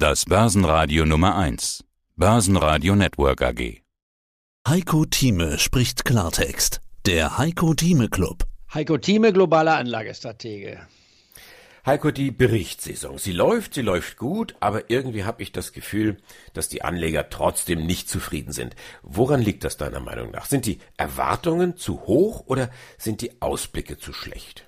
Das Börsenradio Nummer 1. Börsenradio Network AG. Heiko Thieme spricht Klartext. Der Heiko Thieme Club. Heiko Thieme, globaler Anlagestratege. Heiko, die Berichtssaison. Sie läuft, sie läuft gut, aber irgendwie habe ich das Gefühl, dass die Anleger trotzdem nicht zufrieden sind. Woran liegt das deiner Meinung nach? Sind die Erwartungen zu hoch oder sind die Ausblicke zu schlecht?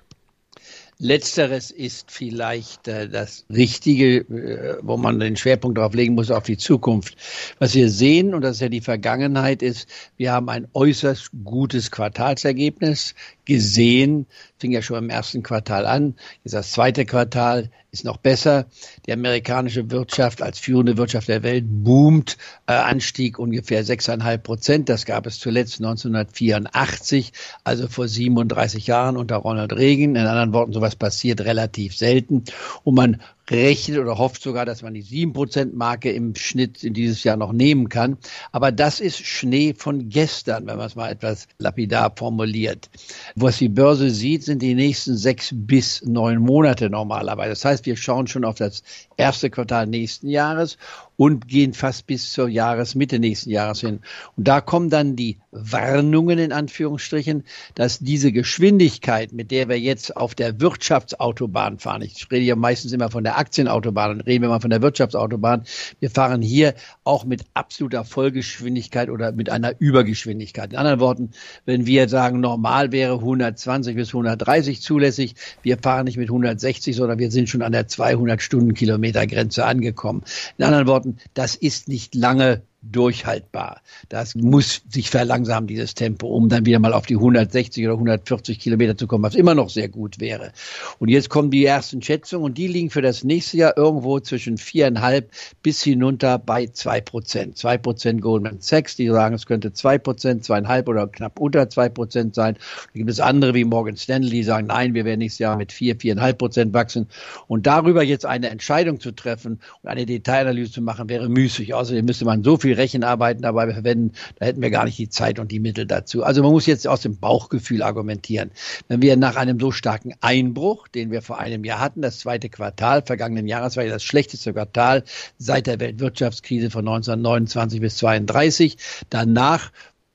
Letzteres ist vielleicht äh, das Richtige, äh, wo man den Schwerpunkt darauf legen muss, auf die Zukunft. Was wir sehen, und das ist ja die Vergangenheit, ist, wir haben ein äußerst gutes Quartalsergebnis gesehen, fing ja schon im ersten Quartal an. Jetzt das zweite Quartal ist noch besser. Die amerikanische Wirtschaft als führende Wirtschaft der Welt boomt. Äh, Anstieg ungefähr 6,5 Prozent. Das gab es zuletzt 1984, also vor 37 Jahren unter Ronald Reagan. In anderen Worten, sowas passiert relativ selten. Und man rechnet oder hofft sogar, dass man die 7%-Marke im Schnitt in dieses Jahr noch nehmen kann. Aber das ist Schnee von gestern, wenn man es mal etwas lapidar formuliert. Was die Börse sieht, sind die nächsten sechs bis neun Monate normalerweise. Das heißt, wir schauen schon auf das erste Quartal nächsten Jahres und gehen fast bis zur Jahresmitte nächsten Jahres hin. Und da kommen dann die Warnungen in Anführungsstrichen, dass diese Geschwindigkeit, mit der wir jetzt auf der Wirtschaftsautobahn fahren, ich rede ja meistens immer von der Aktienautobahn und reden wir mal von der Wirtschaftsautobahn, wir fahren hier auch mit absoluter Vollgeschwindigkeit oder mit einer Übergeschwindigkeit. In anderen Worten, wenn wir sagen, normal wäre 120 bis 130 zulässig, wir fahren nicht mit 160, sondern wir sind schon an der 200 Stundenkilometer Grenze angekommen. In anderen Worten, das ist nicht lange durchhaltbar. Das muss sich verlangsamen, dieses Tempo, um dann wieder mal auf die 160 oder 140 Kilometer zu kommen, was immer noch sehr gut wäre. Und jetzt kommen die ersten Schätzungen und die liegen für das nächste Jahr irgendwo zwischen viereinhalb bis hinunter bei zwei Prozent. Zwei Prozent Goldman Sachs, die sagen, es könnte zwei Prozent, zweieinhalb oder knapp unter zwei Prozent sein. Da gibt es andere wie Morgan Stanley, die sagen, nein, wir werden nächstes Jahr mit vier, viereinhalb Prozent wachsen. Und darüber jetzt eine Entscheidung zu treffen und eine Detailanalyse zu machen, wäre müßig. Außerdem müsste man so viel viel Rechenarbeiten dabei verwenden, da hätten wir gar nicht die Zeit und die Mittel dazu. Also man muss jetzt aus dem Bauchgefühl argumentieren. Wenn wir nach einem so starken Einbruch, den wir vor einem Jahr hatten, das zweite Quartal vergangenen Jahres war ja das schlechteste Quartal seit der Weltwirtschaftskrise von 1929 bis 1932, danach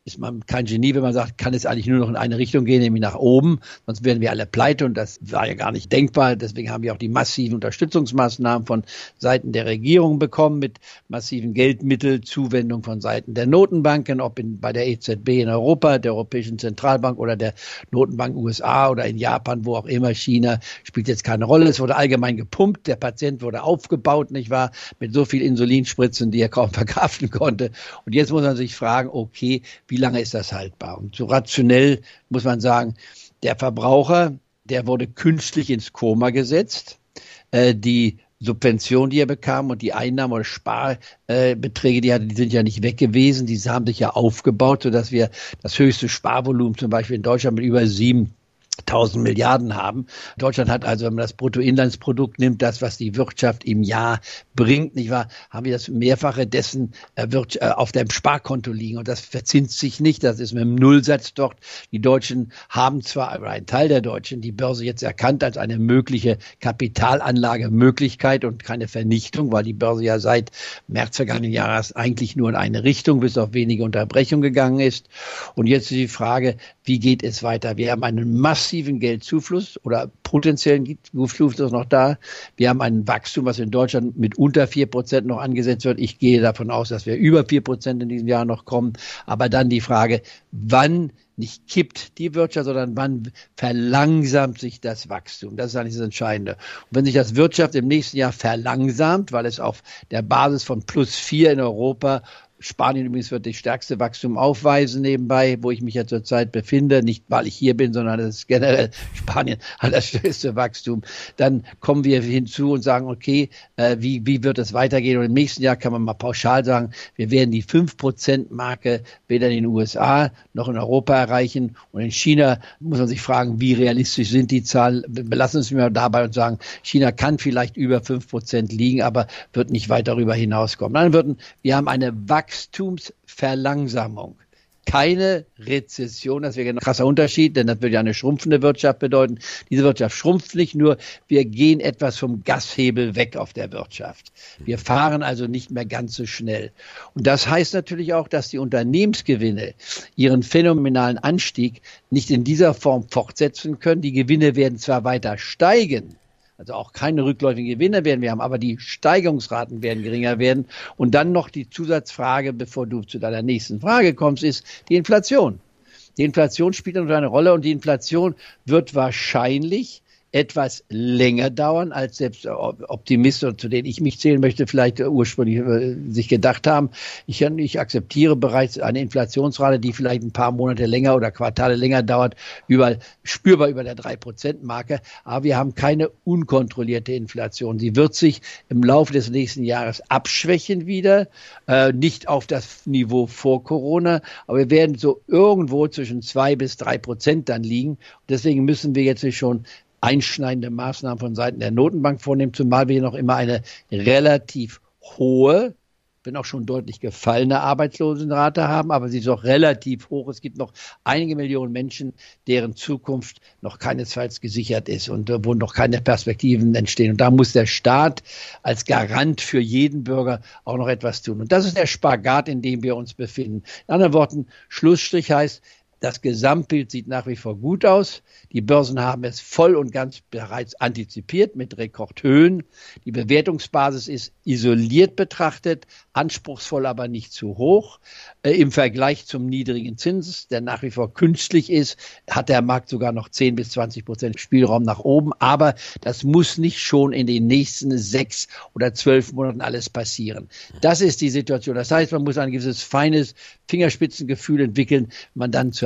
ist man kein Genie, wenn man sagt, kann es eigentlich nur noch in eine Richtung gehen, nämlich nach oben. Sonst wären wir alle pleite und das war ja gar nicht denkbar. Deswegen haben wir auch die massiven Unterstützungsmaßnahmen von Seiten der Regierung bekommen mit massiven Geldmittelzuwendung von Seiten der Notenbanken, ob in, bei der EZB in Europa, der Europäischen Zentralbank oder der Notenbank USA oder in Japan, wo auch immer. China spielt jetzt keine Rolle. Es wurde allgemein gepumpt. Der Patient wurde aufgebaut, nicht wahr? Mit so viel Insulinspritzen, die er kaum verkraften konnte. Und jetzt muss man sich fragen, okay, wie wie lange ist das haltbar? Und so rationell muss man sagen, der Verbraucher, der wurde künstlich ins Koma gesetzt. Äh, die Subvention, die er bekam und die Einnahmen oder Sparbeträge, die er hatte, die sind ja nicht weg gewesen. Die haben sich ja aufgebaut, sodass wir das höchste Sparvolumen zum Beispiel in Deutschland mit über sieben 1000 Milliarden haben. Deutschland hat also, wenn man das Bruttoinlandsprodukt nimmt, das, was die Wirtschaft im Jahr bringt, nicht wahr, haben wir das Mehrfache dessen äh, wird, äh, auf dem Sparkonto liegen und das verzinst sich nicht. Das ist mit dem Nullsatz dort. Die Deutschen haben zwar, oder ein Teil der Deutschen, die Börse jetzt erkannt als eine mögliche Kapitalanlagemöglichkeit und keine Vernichtung, weil die Börse ja seit März vergangenen Jahres eigentlich nur in eine Richtung bis auf wenige Unterbrechungen gegangen ist. Und jetzt ist die Frage, wie geht es weiter? Wir haben einen massiven Geldzufluss oder potenziellen Zufluss ist noch da. Wir haben ein Wachstum, was in Deutschland mit unter vier Prozent noch angesetzt wird. Ich gehe davon aus, dass wir über vier Prozent in diesem Jahr noch kommen. Aber dann die Frage, wann nicht kippt die Wirtschaft, sondern wann verlangsamt sich das Wachstum. Das ist eigentlich das Entscheidende. Und wenn sich das Wirtschaft im nächsten Jahr verlangsamt, weil es auf der Basis von plus vier in Europa Spanien übrigens wird das stärkste Wachstum aufweisen nebenbei, wo ich mich ja zurzeit befinde. Nicht, weil ich hier bin, sondern das ist generell Spanien hat das stärkste Wachstum. Dann kommen wir hinzu und sagen, okay, äh, wie, wie wird es weitergehen? Und im nächsten Jahr kann man mal pauschal sagen, wir werden die 5%-Marke weder in den USA noch in Europa erreichen. Und in China muss man sich fragen, wie realistisch sind die Zahlen? Belassen Sie mir dabei und sagen, China kann vielleicht über 5% liegen, aber wird nicht weit darüber hinauskommen. Dann würden, wir haben eine Wachstum Wachstumsverlangsamung. keine Rezession. Das wäre ein krasser Unterschied, denn das würde ja eine schrumpfende Wirtschaft bedeuten. Diese Wirtschaft schrumpft nicht nur, wir gehen etwas vom Gashebel weg auf der Wirtschaft. Wir fahren also nicht mehr ganz so schnell. Und das heißt natürlich auch, dass die Unternehmensgewinne ihren phänomenalen Anstieg nicht in dieser Form fortsetzen können. Die Gewinne werden zwar weiter steigen, also auch keine rückläufigen Gewinne werden wir haben, aber die Steigerungsraten werden geringer werden. Und dann noch die Zusatzfrage, bevor du zu deiner nächsten Frage kommst, ist die Inflation. Die Inflation spielt eine Rolle und die Inflation wird wahrscheinlich etwas länger dauern, als selbst Optimisten, zu denen ich mich zählen möchte, vielleicht ursprünglich äh, sich gedacht haben. Ich, ich akzeptiere bereits eine Inflationsrate, die vielleicht ein paar Monate länger oder Quartale länger dauert, über, spürbar über der 3-Prozent-Marke. Aber wir haben keine unkontrollierte Inflation. Sie wird sich im Laufe des nächsten Jahres abschwächen wieder, äh, nicht auf das Niveau vor Corona, aber wir werden so irgendwo zwischen zwei bis drei Prozent dann liegen. Deswegen müssen wir jetzt schon einschneidende Maßnahmen von Seiten der Notenbank vornehmen, zumal wir noch immer eine relativ hohe, wenn auch schon deutlich gefallene Arbeitslosenrate haben, aber sie ist auch relativ hoch. Es gibt noch einige Millionen Menschen, deren Zukunft noch keinesfalls gesichert ist und wo noch keine Perspektiven entstehen. Und da muss der Staat als Garant für jeden Bürger auch noch etwas tun. Und das ist der Spagat, in dem wir uns befinden. In anderen Worten, Schlussstrich heißt, das Gesamtbild sieht nach wie vor gut aus. Die Börsen haben es voll und ganz bereits antizipiert mit Rekordhöhen. Die Bewertungsbasis ist isoliert betrachtet, anspruchsvoll, aber nicht zu hoch. Äh, Im Vergleich zum niedrigen Zins, der nach wie vor künstlich ist, hat der Markt sogar noch 10 bis 20 Prozent Spielraum nach oben. Aber das muss nicht schon in den nächsten sechs oder zwölf Monaten alles passieren. Das ist die Situation. Das heißt, man muss ein gewisses feines Fingerspitzengefühl entwickeln, man dann zur